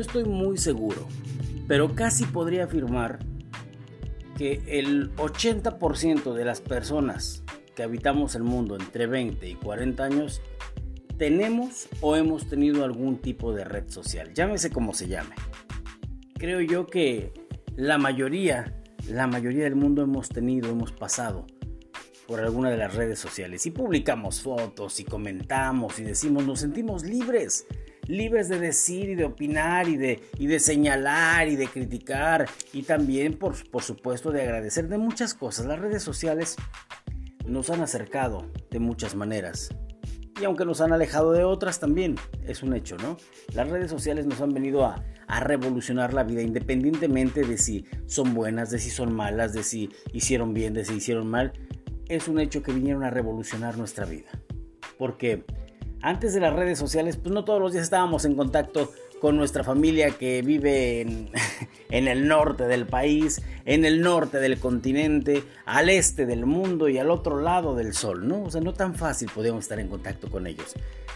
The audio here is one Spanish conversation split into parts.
estoy muy seguro, pero casi podría afirmar que el 80% de las personas que habitamos el mundo entre 20 y 40 años tenemos o hemos tenido algún tipo de red social, llámese como se llame. Creo yo que la mayoría, la mayoría del mundo hemos tenido, hemos pasado por alguna de las redes sociales y publicamos fotos y comentamos y decimos, nos sentimos libres, libres de decir y de opinar y de, y de señalar y de criticar y también por, por supuesto de agradecer de muchas cosas. Las redes sociales nos han acercado de muchas maneras y aunque nos han alejado de otras también, es un hecho, ¿no? Las redes sociales nos han venido a, revolucionar la vida independientemente de si son buenas, de si son malas, de si hicieron bien, de si hicieron mal. Es un hecho que vinieron a revolucionar nuestra vida. Porque antes de las redes sociales, pues no todos los días estábamos en contacto con nuestra familia que vive en, el norte del país, en el norte del continente, al este del mundo y al otro lado del sol, ¿no? O sea, no tan fácil podíamos estar en contacto con ellos.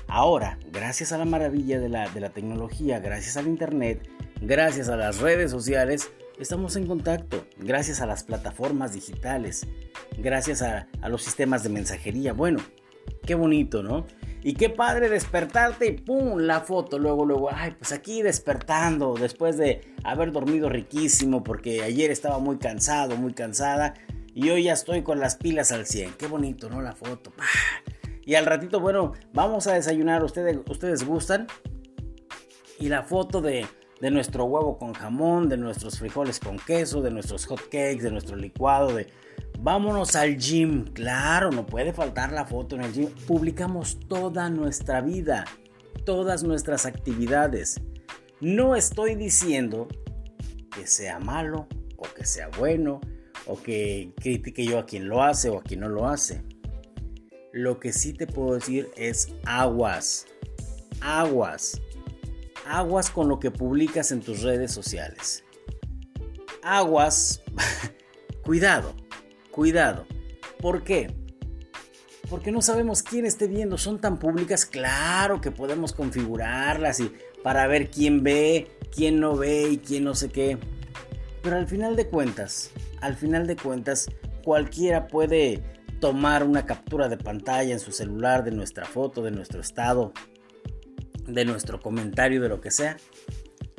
Ahora, gracias a la maravilla de la, tecnología, gracias al Internet, gracias a las redes sociales, estamos en contacto, gracias a las plataformas digitales, gracias a, a los sistemas de mensajería. Bueno, qué bonito, ¿no? Y qué padre despertarte y ¡pum! La foto. Luego, luego, ay, pues aquí despertando después de haber dormido riquísimo porque ayer estaba muy cansado, muy cansada. Y hoy ya estoy con las pilas al 100. Qué bonito, ¿no? La foto. Y al ratito, bueno, vamos a desayunar. ¿Ustedes, ustedes gustan? Y la foto de, de nuestro huevo con jamón, de nuestros frijoles con queso, de nuestros hot cakes, de nuestro licuado, de Vámonos al gym. Claro, no puede faltar la foto en el gym. Publicamos toda nuestra vida, todas nuestras actividades. No estoy diciendo que sea malo o que sea bueno o que critique yo a quien lo hace o a quien no lo hace. Lo que sí te puedo decir es aguas. Aguas. Aguas con lo que publicas en tus redes sociales. Aguas. Cuidado Cuidado. ¿Por qué? Porque no sabemos quién esté viendo. Son tan públicas, claro que podemos configurarlas y para ver quién ve, quién no ve y quién no sé qué. Pero al final de cuentas, al final de cuentas, cualquiera puede tomar una captura de pantalla en su celular de nuestra foto, de nuestro estado, de nuestro comentario, de lo que sea.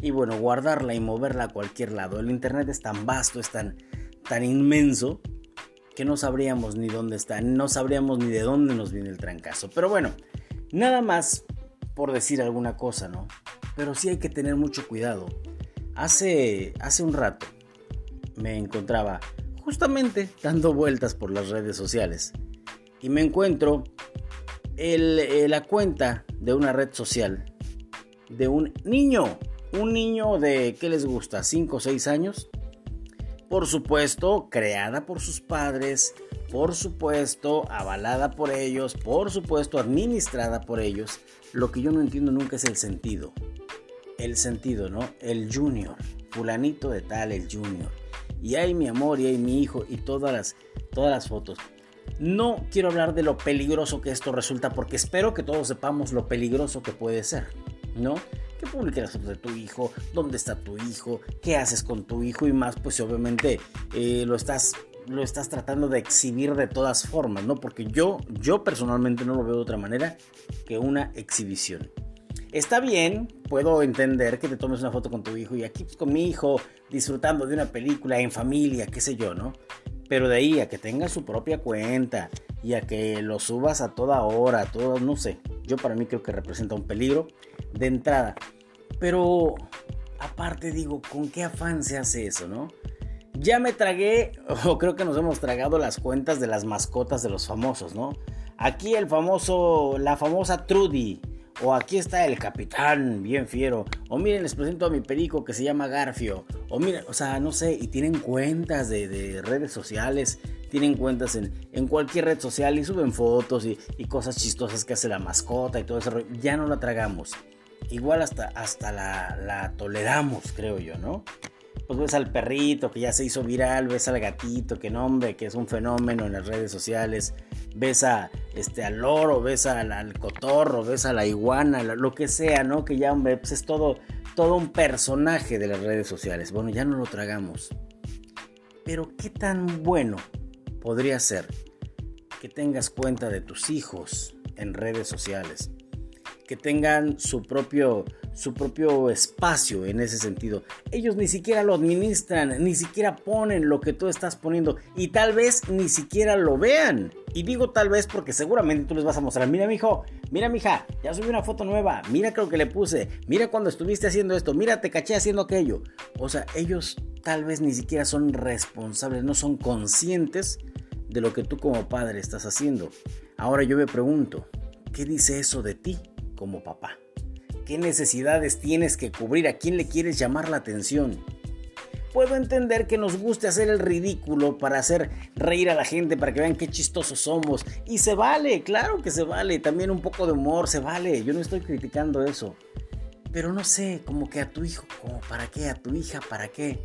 Y bueno, guardarla y moverla a cualquier lado. El Internet es tan vasto, es tan, tan inmenso que no sabríamos ni dónde está, no sabríamos ni de dónde nos viene el trancazo. Pero bueno, nada más por decir alguna cosa, ¿no? Pero sí hay que tener mucho cuidado. Hace, hace un rato me encontraba justamente dando vueltas por las redes sociales y me encuentro eh, la cuenta de una red social de un niño, un niño de, ¿qué les gusta? 5 o 6 años, por supuesto, creada por sus padres, por supuesto, avalada por ellos, por supuesto, administrada por ellos. Lo que yo no entiendo nunca es el sentido. El sentido, ¿no? El junior, fulanito de tal, el junior. Y hay mi amor, y hay mi hijo, y todas las, todas las fotos. No quiero hablar de lo peligroso que esto resulta, porque espero que todos sepamos lo peligroso que puede ser, ¿no? que publique las fotos de tu hijo, dónde está tu hijo, qué haces con tu hijo y más, pues obviamente eh, lo estás lo estás tratando de exhibir de todas formas, ¿no? Porque yo, yo personalmente no lo veo de otra manera que una exhibición. Está bien, puedo entender que te tomes una foto con tu hijo y aquí pues, con mi hijo disfrutando de una película en familia, qué sé yo, ¿no? Pero de ahí a que tenga su propia cuenta y a que lo subas a toda hora, a todo, no sé. Yo para mí creo que representa un peligro de entrada. Pero aparte digo, ¿con qué afán se hace eso, no? Ya me tragué, o creo que nos hemos tragado las cuentas de las mascotas de los famosos, ¿no? Aquí el famoso, la famosa Trudy. O aquí está el capitán, bien fiero. O miren, les presento a mi perico que se llama Garfio. O miren, o sea, no sé, y tienen cuentas de, redes sociales, tienen cuentas en, en, cualquier red social y suben fotos y, cosas chistosas que hace la mascota y todo eso. Ya no la tragamos igual hasta, hasta la, toleramos, creo yo, ¿no? Pues ves al perrito que ya se hizo viral, ves al gatito que nombre, que es un fenómeno en las redes sociales, ves a, este, al loro, ves al, cotorro, ves a la iguana, lo que sea, ¿no? Que ya, hombre, pues es todo, todo un personaje de las redes sociales. Bueno, ya no lo tragamos. Pero ¿qué tan bueno podría ser que tengas cuenta de tus hijos en redes sociales? Que tengan su propio, su propio espacio en ese sentido. Ellos ni siquiera lo administran, ni siquiera ponen lo que tú estás poniendo y tal vez ni siquiera lo vean. Y digo tal vez porque seguramente tú les vas a mostrar, mira mi hijo, mira mi hija, ya subí una foto nueva, mira lo que le puse, mira cuando estuviste haciendo esto, mira te caché haciendo aquello. O sea, ellos tal vez ni siquiera son responsables, no son conscientes de lo que tú como padre estás haciendo. Ahora yo me pregunto, ¿qué dice eso de ti como papá? ¿Qué necesidades tienes que cubrir? ¿A quién le quieres llamar la atención? Puedo entender que nos guste hacer el ridículo para hacer reír a la gente, para que vean qué chistosos somos. Y se vale, claro que se vale. También un poco de humor, se vale. Yo no estoy criticando eso. Pero no sé, como que a tu hijo, como para qué, a tu hija, para qué.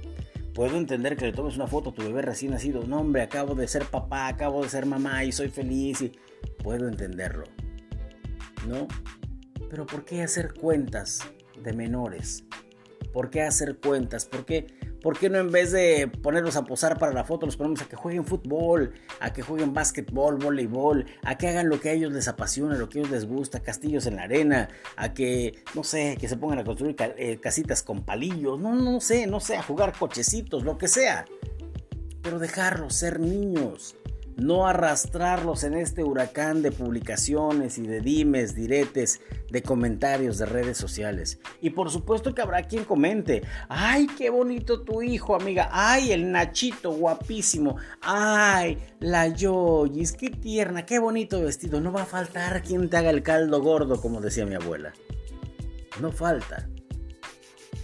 Puedo entender que le tomes una foto a tu bebé recién nacido. No, hombre, acabo de ser papá, acabo de ser mamá y soy feliz. Y... Puedo entenderlo. ¿No? Pero ¿por qué hacer cuentas de menores? ¿Por qué hacer cuentas? ¿Por qué, ¿Por qué no en vez de ponerlos a posar para la foto, los ponemos a que jueguen fútbol, a que jueguen básquetbol, voleibol, a que hagan lo que a ellos les apasiona, lo que a ellos les gusta, castillos en la arena, a que, no sé, que se pongan a construir eh, casitas con palillos, no, no sé, no sé, a jugar cochecitos, lo que sea. Pero dejarlos ser niños, no arrastrarlos en este huracán de publicaciones y de dimes, diretes, de comentarios de redes sociales. Y por supuesto que habrá quien comente, ay, qué bonito tu hijo, amiga, ay, el Nachito, guapísimo, ay, la Yoyis, qué tierna, qué bonito vestido, no va a faltar quien te haga el caldo gordo, como decía mi abuela. No falta.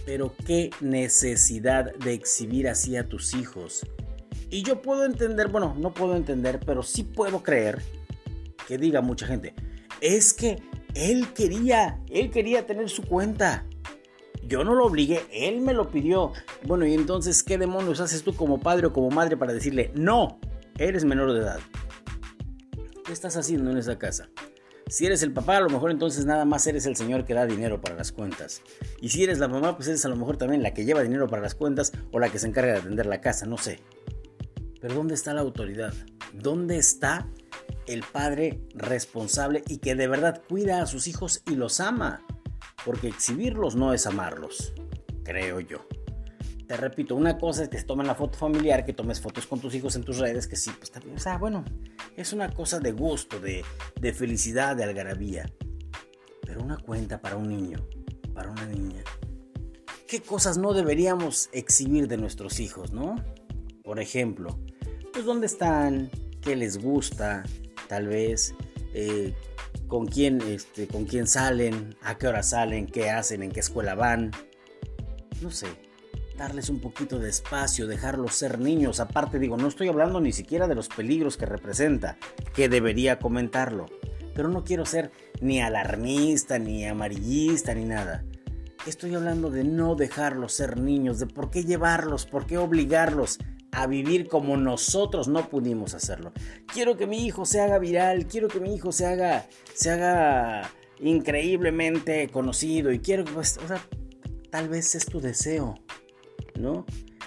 Pero qué necesidad de exhibir así a tus hijos y yo puedo entender, bueno, no puedo entender, pero sí puedo creer que diga mucha gente, es que él quería, él quería tener su cuenta. Yo no lo obligué, él me lo pidió. Bueno, y entonces, ¿qué demonios haces tú como padre o como madre para decirle, no, eres menor de edad? ¿Qué estás haciendo en esa casa? Si eres el papá, a lo mejor entonces nada más eres el señor que da dinero para las cuentas. Y si eres la mamá, pues eres a lo mejor también la que lleva dinero para las cuentas o la que se encarga de atender la casa, no sé. Pero ¿dónde está la autoridad? ¿Dónde está el padre responsable y que de verdad cuida a sus hijos y los ama? Porque exhibirlos no es amarlos, creo yo. Te repito, una cosa es que se tomen la foto familiar, que tomes fotos con tus hijos en tus redes, que sí, pues también, o sea, bueno, es una cosa de gusto, de, de felicidad, de algarabía. Pero una cuenta para un niño, para una niña. ¿Qué cosas no deberíamos exhibir de nuestros hijos, no? Por ejemplo, pues dónde están, qué les gusta, tal vez, eh, con quién, este, con quién salen, a qué hora salen, qué hacen, en qué escuela van. No sé, darles un poquito de espacio, dejarlos ser niños. Aparte digo, no estoy hablando ni siquiera de los peligros que representa, que debería comentarlo. Pero no quiero ser ni alarmista, ni amarillista, ni nada. Estoy hablando de no dejarlos ser niños, de por qué llevarlos, por qué obligarlos a vivir como nosotros no pudimos hacerlo. Quiero que mi hijo se haga viral, quiero que mi hijo se haga, se haga increíblemente conocido y quiero que, pues, o sea, tal vez es tu deseo, ¿no?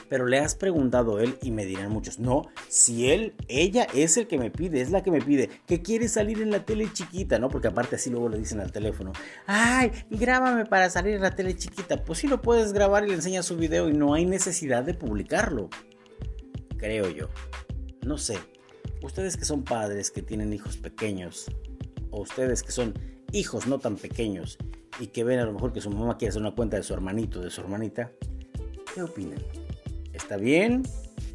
Pero le has preguntado a él y me dirán muchos, no, si él, ella es el que me pide, es la que me pide, que quiere salir en la tele chiquita, ¿no? Porque aparte así luego le dicen al teléfono, ay, grábame para salir en la tele chiquita. Pues sí lo puedes grabar y le enseñas su video y no hay necesidad de publicarlo creo yo. No sé, ustedes que son padres, que tienen hijos pequeños, o ustedes que son hijos no tan pequeños y que ven a lo mejor que su mamá quiere hacer una cuenta de su hermanito, de su hermanita, ¿qué opinan? ¿Está bien?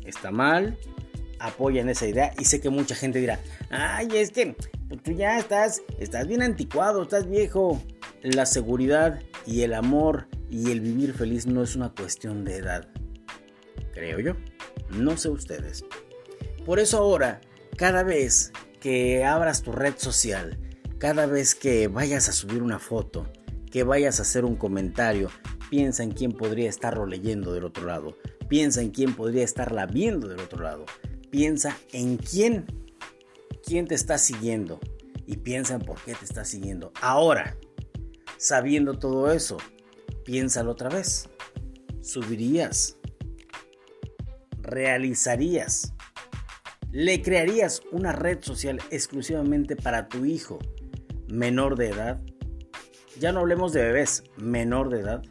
¿Está mal? Apoyan esa idea y sé que mucha gente dirá, ay, es que tú ya estás, estás bien anticuado, estás viejo. La seguridad y el amor y el vivir feliz no es una cuestión de edad, creo yo. No sé ustedes. Por eso ahora, cada vez que abras tu red social, cada vez que vayas a subir una foto, que vayas a hacer un comentario, piensa en quién podría estarlo leyendo del otro lado. Piensa en quién podría estarla viendo del otro lado. Piensa en quién, quién te está siguiendo. Y piensa en por qué te está siguiendo. Ahora, sabiendo todo eso, Piénsalo otra vez. ¿Subirías? ¿Realizarías? ¿Le crearías una red social exclusivamente para tu hijo menor de edad? Ya no hablemos de bebés, menor de edad.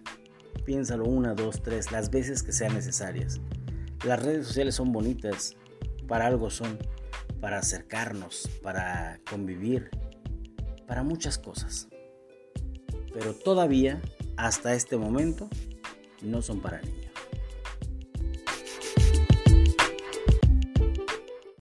Piénsalo una, dos, tres, las veces que sean necesarias. Las redes sociales son bonitas, para algo son, para acercarnos, para convivir, para muchas cosas. Pero todavía, hasta este momento, no son para niños.